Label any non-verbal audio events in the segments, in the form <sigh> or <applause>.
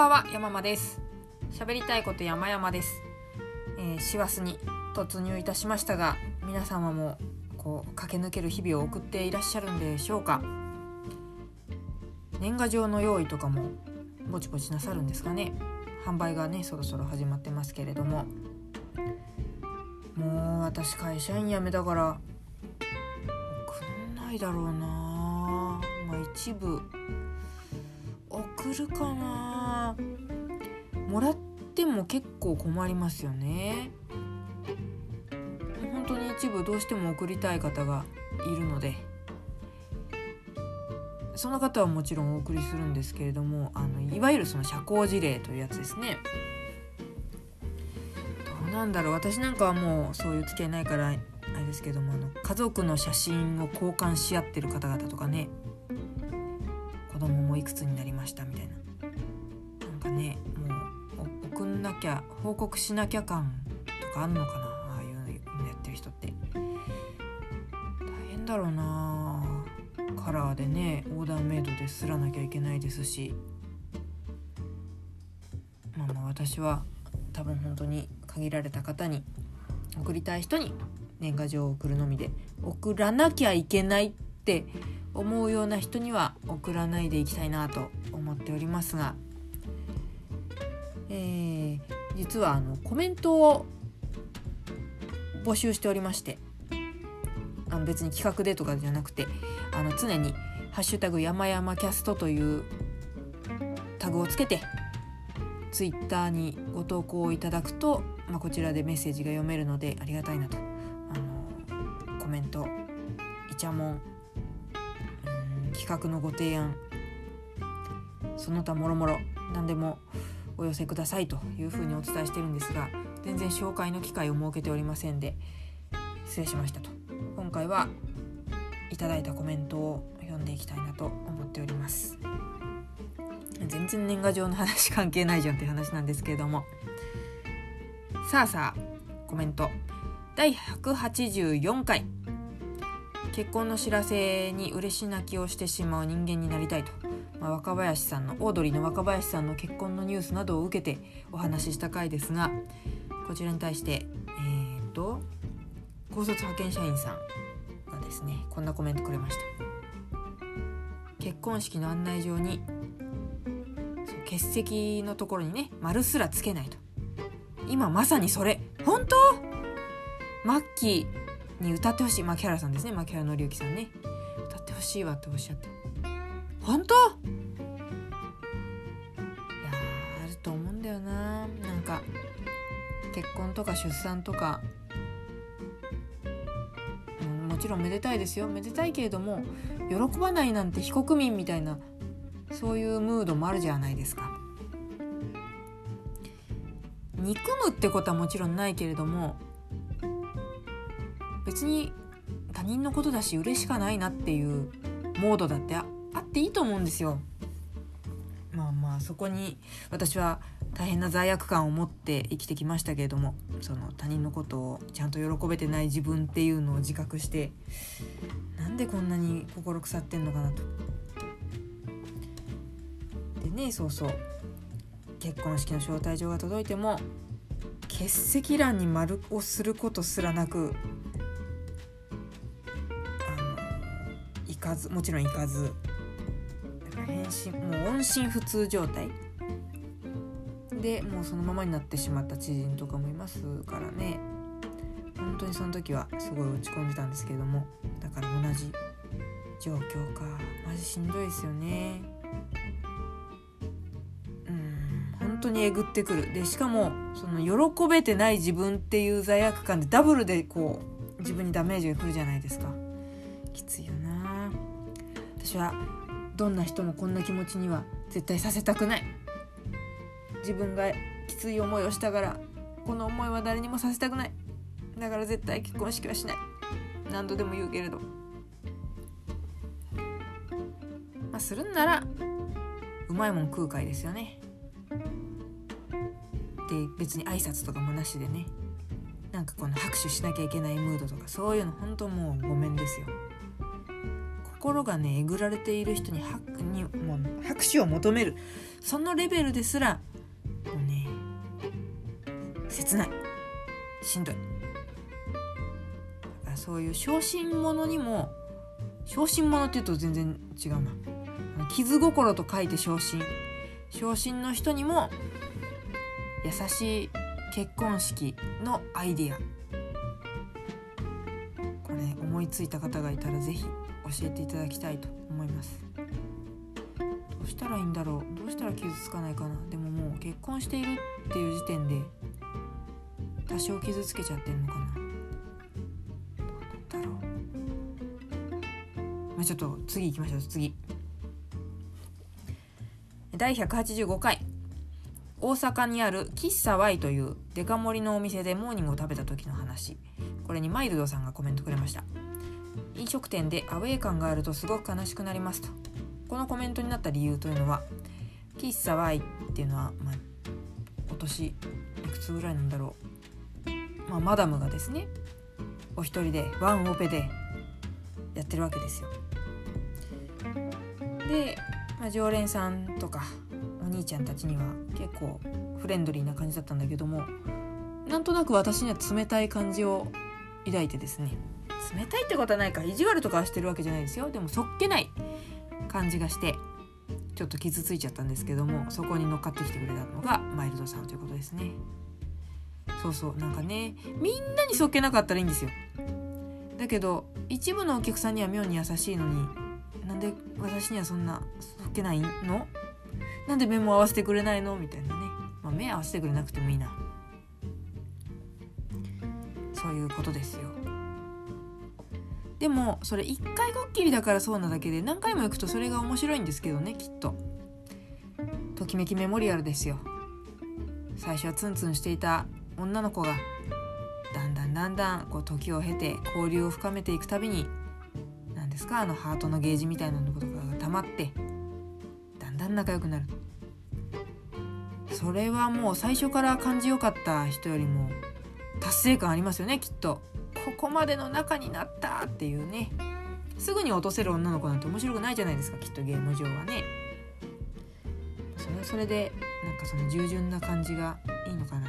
ばんは山間です。喋りたいこと山々です。えー師走に突入いたしましたが皆様もこう駆け抜ける日々を送っていらっしゃるんでしょうか。年賀状の用意とかもぼちぼちなさるんですかね。販売がねそろそろ始まってますけれども。もう私会社員辞めたから送んないだろうな。まあ一部送るかな。もらっても結構困りますよね。本当に一部どうしても送りたい方がいるので。その方はもちろんお送りするんですけれどもあのいわゆるその社交辞令というやつですね。どうなんだろう。私なんかはもうそういう付き合いないからあれですけどもあの家族の写真を交換し合ってる方々とかね。いくつになりましたみたいな。なんかねもう送んなきゃ報告しなきゃ感とかあんのかな？ああいうのやってる人って。大変だろうな。カラーでねオーダーメイドですらなきゃいけないですし。まあまあ私は多分本当に限られた方に送りたい人に年賀状を送るのみで送らなきゃいけないって思うような人には送らないでいきたいなと思っておりますが、えー実はあのコメントを募集しておりましてあの別に企画でとかじゃなくてあの常に「ハッシュタグ山々キャスト」というタグをつけてツイッターにご投稿いただくと、まあ、こちらでメッセージが読めるのでありがたいなとあのコメントイチャモンうん企画のご提案。その他もろもろ何でもお寄せくださいというふうにお伝えしてるんですが全然紹介の機会を設けておりませんで失礼しましたと。今回はいただいたコメントを読んでいきたいなと思っております。全然年賀状の話関係ないじゃんって話なんですけれども。さあさあコメント。第184回。結婚の知らせに嬉し泣きをしてしまう人間になりたいと、まあ、若林さんのオードリーの若林さんの結婚のニュースなどを受けてお話しした回ですがこちらに対してえー、っと高卒派遣社員さんがですね。こんなコメントくれました。結婚式の案内状に欠席のところにね丸すらつけないと。今まさにそれ。本当？マッキーに歌ってほしい。牧原さんですね。牧原紀之さんね。歌ってほしいわっておっしゃって。本当？いやあると思うんだよな。なんか結婚とか出産とか。うんもちろんめでたいですよ。めでたいけれども喜ばないなんて非国民みたいなそういうムードもあるじゃないですか。憎むってことはもちろんないけれども別に他人のことだし嬉しかないなっていうモードだってああっていいと思うんですよ。まあまあそこに私は大変な罪悪感を持って生きてきましたけれどもその他人のことをちゃんと喜べてない自分っていうのを自覚してなんでこんなに心腐ってんのかなと。でねそうそう結婚式の招待状が届いても欠席欄に丸をすることすらなくかずもちろん行かず。だから返信もう音信不通状態。でもうそのままになってしまった知人とかもいますからね。本当にその時はすごい落ち込んでたんですけれども。だから同じ状況か。マジしんどいですよね。うん本当にえぐってくる。でしかもその喜べてない自分っていう罪悪感でダブルでこう自分にダメージがくるじゃないですか。きついよな私はどんな人もこんな気持ちには絶対させたくない。自分がきつい思いをしたからこの思いは誰にもさせたくない。だから絶対結婚式はしない。何度でも言うけれど。まあするんならうまいもん食う会ですよね。で別に挨拶とかもなしでね。なんかこの拍手しなきゃいけないムードとかそういうの本当もうごめんですよ。心がねえぐられている人に拍にもう拍手を求める。そのレベルですらもうね切ない。しんどい。だからそういう小心者にも小心者っていうと全然違うな。傷心と書いて小心。小心の人にも優しい結婚式のアイディア。これ思いついた方がいたら是非教えていただきたいと思います。どうしたらいいんだろう？どうしたら傷つかないかな？でももう結婚しているっていう時点で多少傷つけちゃってるのかな？どうだろう？まあちょっと次行きましょう。次。第185回。大阪にある喫茶 Y というデカ盛りのお店でモーニングを食べた時の話。これにマイルドさんがコメントくれました。飲食店でアウェー感があるとすごく悲しくなりますと。このコメントになった理由というのは喫茶 Y っていうのは、まあ、お年いくつぐらいなんだろう、まあ、マダムがですねお一人でワンオペでやってるわけですよ。で、まあ、常連さんとかお兄ちゃんたちには結構フレンドリーな感じだったんだけどもなんとなく私には冷たい感じを抱いてですね冷たいってことはないか。意地悪とかはしてるわけじゃないですよ。でもそっけない感じがしてちょっと傷ついちゃったんですけどもそこに乗っかってきてくれたのがマイルドさんということですね。そうそう。なんかねみんなにそっけなかったらいいんですよ。だけど一部のお客さんには妙に優しいのになんで私にはそんなそっけないの？なんで目も合わせてくれないの？みたいなね、まあ、目合わせてくれなくてもいいな。そういうことですよ。でもそれ一回こっきりだからそうなだけで何回も行くとそれが面白いんですけどねきっと。ときめきメモリアルですよ。最初はツンツンしていた女の子がだんだんだんだんこう時を経て交流を深めていくたびに何ですかあのハートのゲージみたいなのとかが溜まってだんだん仲良くなるそれはもう最初から感じよかった人よりも達成感ありますよねきっと。ここまでの中になったっていうね。すぐに落とせる女の子なんて面白くないじゃないですかきっとゲーム上はね。それはそれでなんかその従順な感じがいいのかな。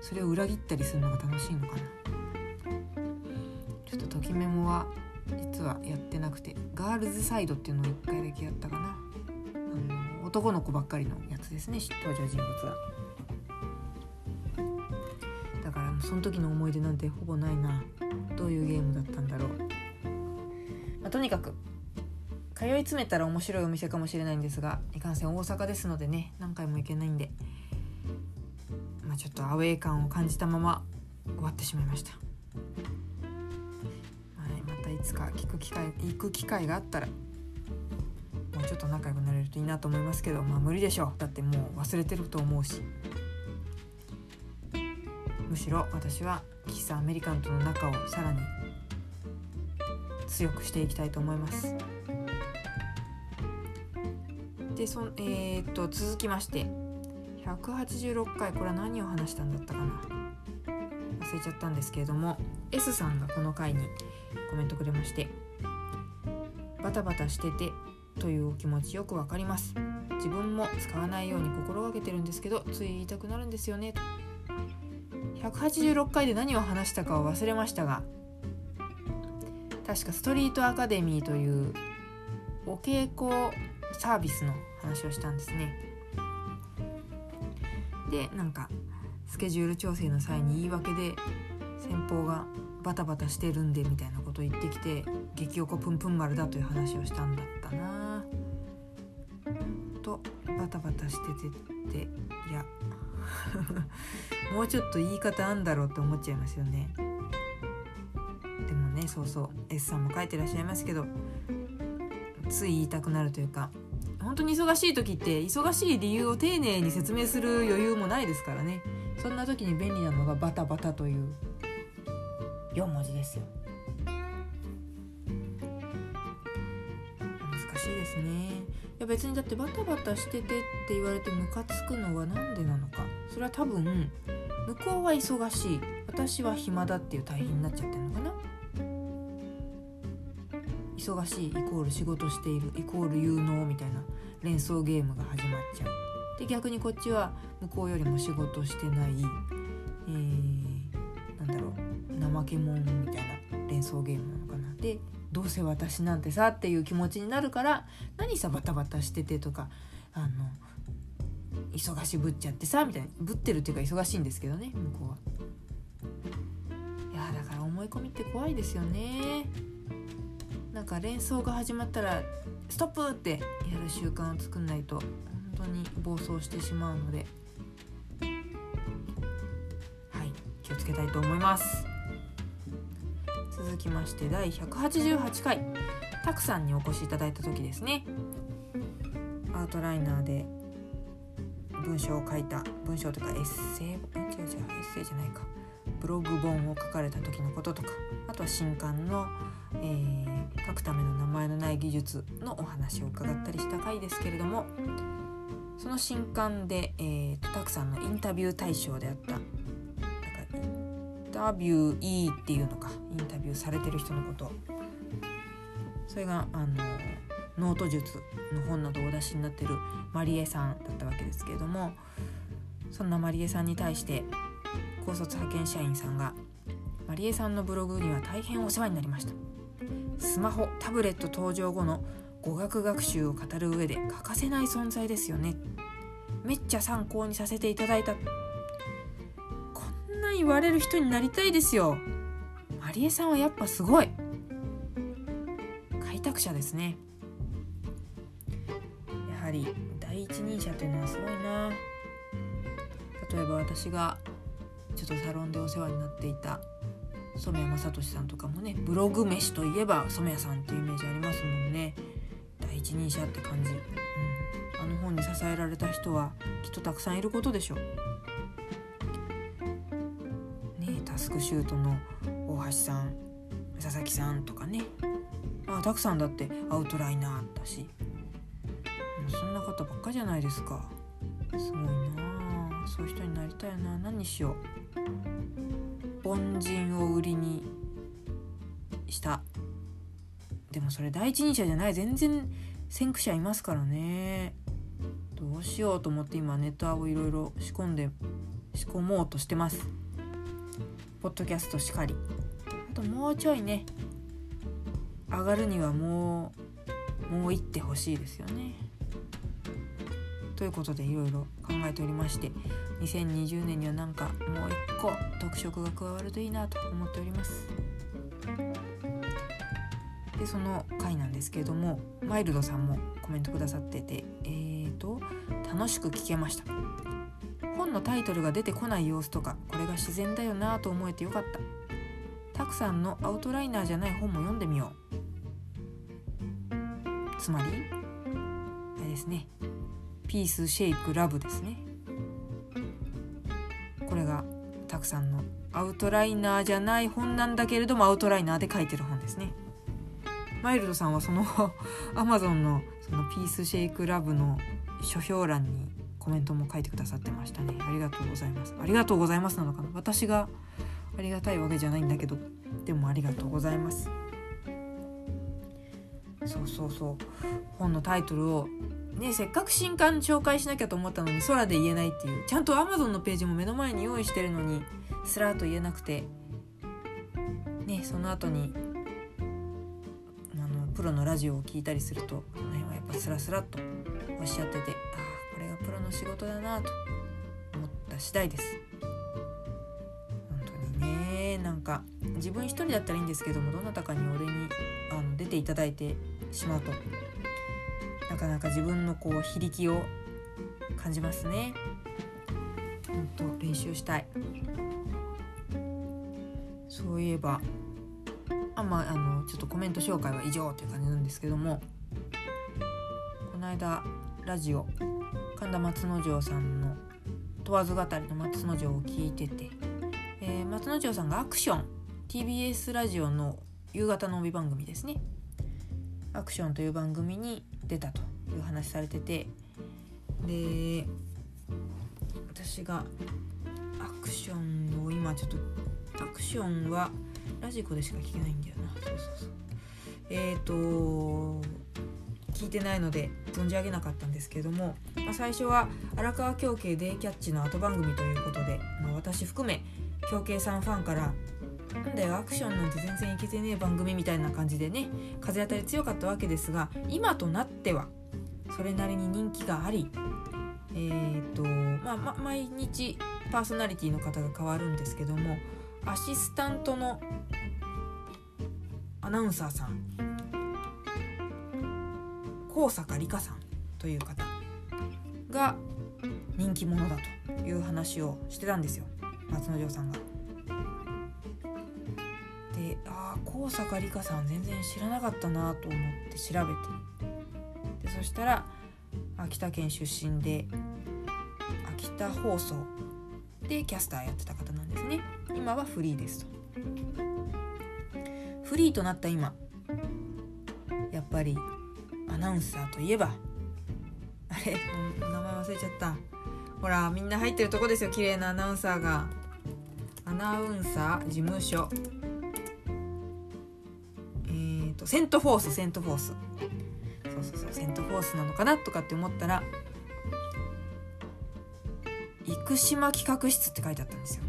それを裏切ったりするのが楽しいのかな。ちょっとときメモは実はやってなくてガールズサイドっていうのを1回だけやったかな。あの男の子ばっかりのやつですね登場人物は。その時の思い出なんてほぼないな。どういうゲームだったんだろう、まあ、とにかく通い詰めたら面白いお店かもしれないんですがいかんせん大阪ですのでね何回も行けないんで、まあ、ちょっとアウェー感を感じたまま終わってしまいました、はい、またいつか聞く機会行く機会があったらもうちょっと仲良くなれるといいなと思いますけどまあ無理でしょう。だってもう忘れてると思うし。むしろ私は喫茶アメリカンとの仲をさらに強くしていきたいと思います。でそえー、っと続きまして。186回これは何を話したんだったかな。忘れちゃったんですけれども。S さんがこの回にコメントくれまして。バタバタしててというお気持ちよくわかります。自分も使わないように心がけてるんですけどつい言いたくなるんですよね。186回で何を話したかを忘れましたが確かストリートアカデミーというお稽古サービスの話をしたんですね。でなんかスケジュール調整の際に言い訳で先方がバタバタしてるんでみたいなことを言ってきて激おこぷんぷん丸だという話をしたんだったな。とバタバタしててっていや <laughs> もうちょっと言い方あんだろうって思っちゃいますよね。でもねそうそう。S さんも書いてらっしゃいますけどつい言いたくなるというか本当に忙しい時って忙しい理由を丁寧に説明する余裕もないですからね。そんな時に便利なのがバタバタという4文字ですよ。難しいですね。いや別にだってバタバタしててって言われてムカつくのは何でなのか。それは多分向こうは忙しい私は暇だっていう対比になっちゃってるのかな。忙しいイコール仕事しているイコール有能みたいな連想ゲームが始まっちゃう。で逆にこっちは向こうよりも仕事してない、えー、なんだろう怠け者みたいな連想ゲームなのかな。でどうせ私なんてさっていう気持ちになるから何さバタバタしててとかあの忙しぶっちゃってさみたいな。ぶってるっていうか忙しいんですけどね向こうは。いやだから思い込みって怖いですよね。なんか連想が始まったらストップってやる習慣を作んないと本当に暴走してしまうので。はい気をつけたいと思います。続きまして第188回。たくさんにお越しいただいた時ですね。アウトライナーで文章を書いた文章とかエッセイ？違う違うエッセイじゃないか。ブログ本を書かれた時のこととか。あとは新刊の、えー、書くための名前のない技術のお話を伺ったりした回ですけれども。その新刊で、えーと、たくさんのインタビュー対象であった。なんかインタビュー E っていうのか。インタビューされてる人のこと。それがあのノート術の本などをお出しになってるマリエさんだったわけですけれどもそんなマリエさんに対して高卒派遣社員さんがマリエさんのブログには大変お世話になりました。スマホタブレット登場後の語学学習を語る上で欠かせない存在ですよね。めっちゃ参考にさせていただいた。こんな言われる人になりたいですよ。マリエさんはやっぱすごい。開拓者ですね。り第一人者というのはすごいな。例えば私がちょっとサロンでお世話になっていた染谷正俊さんとかもねブログ飯といえば染谷さんっていうイメージありますもんね。第一人者って感じ、うん、あの本に支えられた人はきっとたくさんいることでしょう。ねタスクシュートの大橋さん佐々木さんとかね。あたくさんだってアウトライナーだし。そんな方ばっかじゃないですか。すごいなそういう人になりたいな何にしよう。凡人を売りにした。でもそれ第一人者じゃない。全然先駆者いますからね。どうしようと思って今ネタをいろいろ仕込んで仕込もうとしてます。ポッドキャストしかり。あともうちょいね。上がるにはもうもう行ってほしいですよね。ということでいろいろ考えておりまして2020年にはなんかもう一個特色が加わるといいなと思っております。でその回なんですけれどもマイルドさんもコメントくださっててえーと楽しく聞けました。本のタイトルが出てこない様子とかこれが自然だよなと思えてよかった。たくさんのアウトライナーじゃない本も読んでみよう。つまりあれですね。ピースシェイクラブですね。これがたくさんのアウトライナーじゃない本なんだけれどもアウトライナーで書いてる本ですね。マイルドさんはその <laughs> アマゾンのそのピースシェイクラブの書評欄にコメントも書いてくださってましたね。ありがとうございます。ありがとうございますなのかな。私がありがたいわけじゃないんだけど。でもありがとうございます。そうそうそう。本のタイトルをねせっかく新刊紹介しなきゃと思ったのに空で言えないっていう。ちゃんと Amazon のページも目の前に用意してるのにスラーと言えなくて。ねその後にあのプロのラジオを聞いたりするとこの辺はやっぱスラスラっとおっしゃっててああこれがプロの仕事だなと思った次第です。なんか自分一人だったらいいんですけどもどなたかに俺にあの出ていただいてしまうとなかなか自分のこう非力を感じますね。本当練習したい。そういえばあまああのちょっとコメント紹介は以上という感じなんですけどもこの間ラジオ神田松之丞さんの問わず語りの松之丞を聞いてて、えー、松之丞さんがアクション。TBS ラジオの夕方の帯番組ですね。アクションという番組に出たという話されてて。で私がアクションを今ちょっとアクションはラジコでしか聞けないんだよな。そうそうそう。えっ、と聞いてないので存じ上げなかったんですけども、まあ、最初は荒川京慶デイキャッチの後番組ということで、まあ、私含め京慶さんファンからなんだよアクションなんて全然いけてねえ番組みたいな感じでね風当たり強かったわけですが今となってはそれなりに人気がありえーとまあ、ま毎日パーソナリティの方が変わるんですけどもアシスタントのアナウンサーさん高坂理香さんという方が人気者だという話をしてたんですよ。松之丞さんが。でああ高坂理香さん全然知らなかったなと思って調べて。でそしたら秋田県出身で秋田放送。でキャスターやってた方なんですね。今はフリーですと。フリーとなった今やっぱりアナウンサーといえばあれ？名前忘れちゃった。ほらみんな入ってるとこですよ。綺麗なアナウンサーが。アナウンサー事務所。えーとセントフォースセントフォース。そうそうそうセントフォースなのかなとかって思ったら生島企画室って書いてあったんですよ。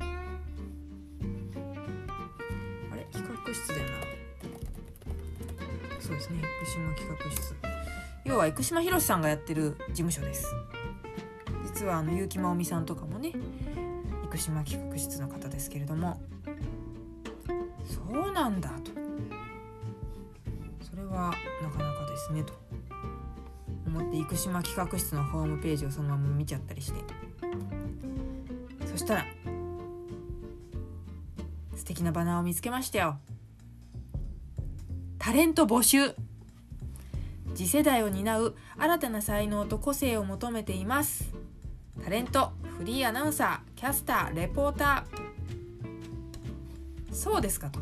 あれ？企画室だよな。そうですね生島企画室。要は生島博さんがやってる事務所です。実はあの結城真央美さんとかもね生島企画室の方ですけれども。そうなんだと。それはなかなかですねと。思って生島企画室のホームページをそのまま見ちゃったりして。そしたら素敵なバナーを見つけましたよ。タレント募集。次世代を担う新たな才能と個性を求めています。タレント。フリーアナウンサーキャスターレポーター。そうですかと。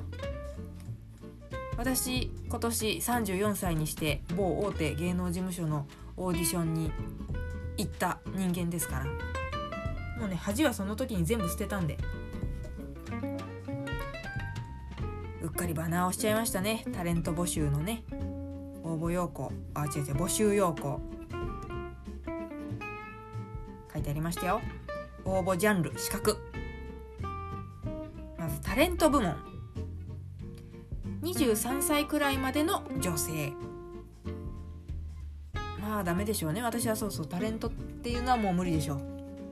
私今年34歳にして某大手芸能事務所のオーディションに行った人間ですから。もうね恥はその時に全部捨てたんで。うっかりバナーをしちゃいましたね。タレント募集のね。応募要項。あ違う違う募集要項。書いてありましたよ。応募ジャンル資格。まずタレント部門。23歳くらいまでの女性。まあダメでしょうね。私はそうそうタレントっていうのはもう無理でしょう。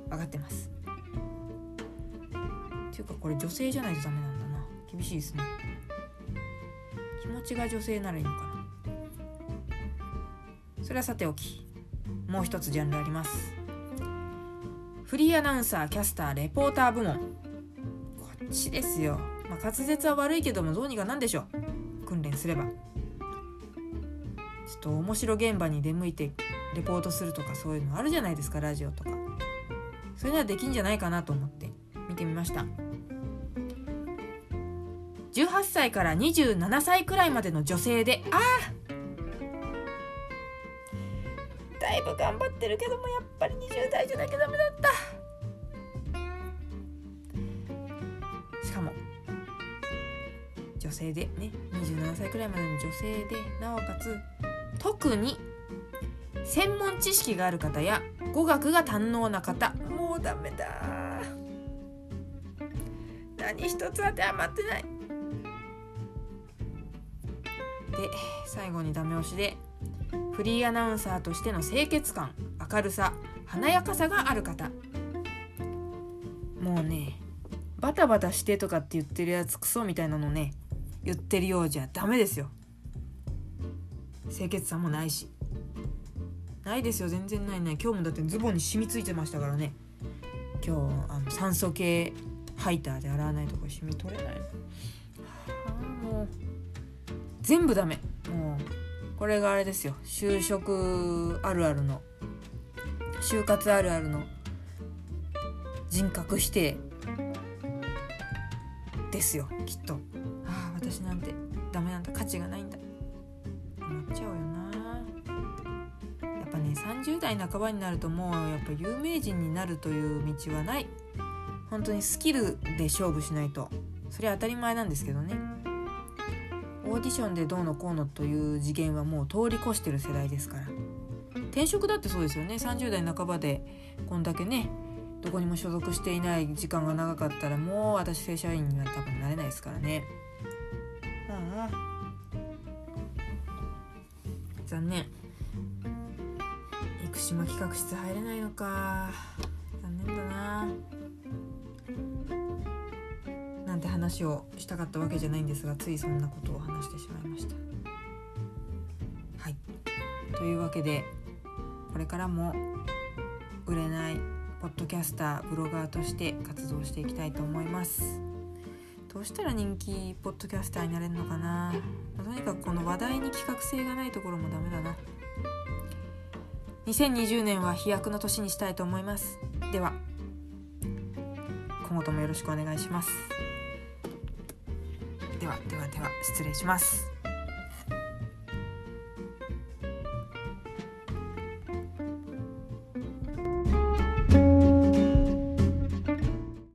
分かってます。っていうかこれ女性じゃないとダメなんだな。厳しいですね。気持ちが女性ならいいのかな。それはさておき。もう一つジャンルあります。フリーアナウンサーキャスターレポーター部門。こっちですよ。まあ、滑舌は悪いけどもどうにかなんでしょう。訓練すれば。ちょっと面白現場に出向いてレポートするとかそういうのあるじゃないですかラジオとか。それならできんじゃないかなと思って見てみました。18歳から27歳くらいまでの女性でああだいぶ頑張ってるけどもやっぱり20代じゃなきゃダメだった。しかも女性でね27歳くらいまでの女性でなおかつ特に専門知識がある方や語学が堪能な方もうダメだ。何一つ当てはまってない。で最後にダメ押しでフリーアナウンサーとしての清潔感明るさ華やかさがある方。もうねバタバタしてとかって言ってるやつクソみたいなのね言ってるようじゃダメですよ。清潔さもないし。ないですよ全然ないない。今日もだってズボンに染みついてましたからね。今日あの酸素系ハイターで洗わないとこ染み取れない。の、はあ、もう全部ダメ。これがあれですよ。就職あるあるの。就活あるあるの。人格否定。ですよきっと。ああ私なんてダメなんだ。価値がないんだ。思っちゃうよな。やっぱね30代半ばになるともうやっぱ有名人になるという道はない。本当にスキルで勝負しないと。それは当たり前なんですけどね。オーディションでどうのこうのという次元はもう通り越してる世代ですから。転職だってそうですよね。30代半ばでこんだけねどこにも所属していない時間が長かったらもう私正社員には多分なれないですからね。ああ。残念。生島企画室入れないのか。残念だな。なんて話をしたかったわけじゃないんですがついそんなことを話してしまいました。はい。というわけでこれからも売れないポッドキャスターブロガーとして活動していきたいと思います。どうしたら人気ポッドキャスターになれるのかな。とにかくこの話題に企画性がないところもダメだな。2020年は飛躍の年にしたいと思います。では今後ともよろしくお願いします。では失礼します。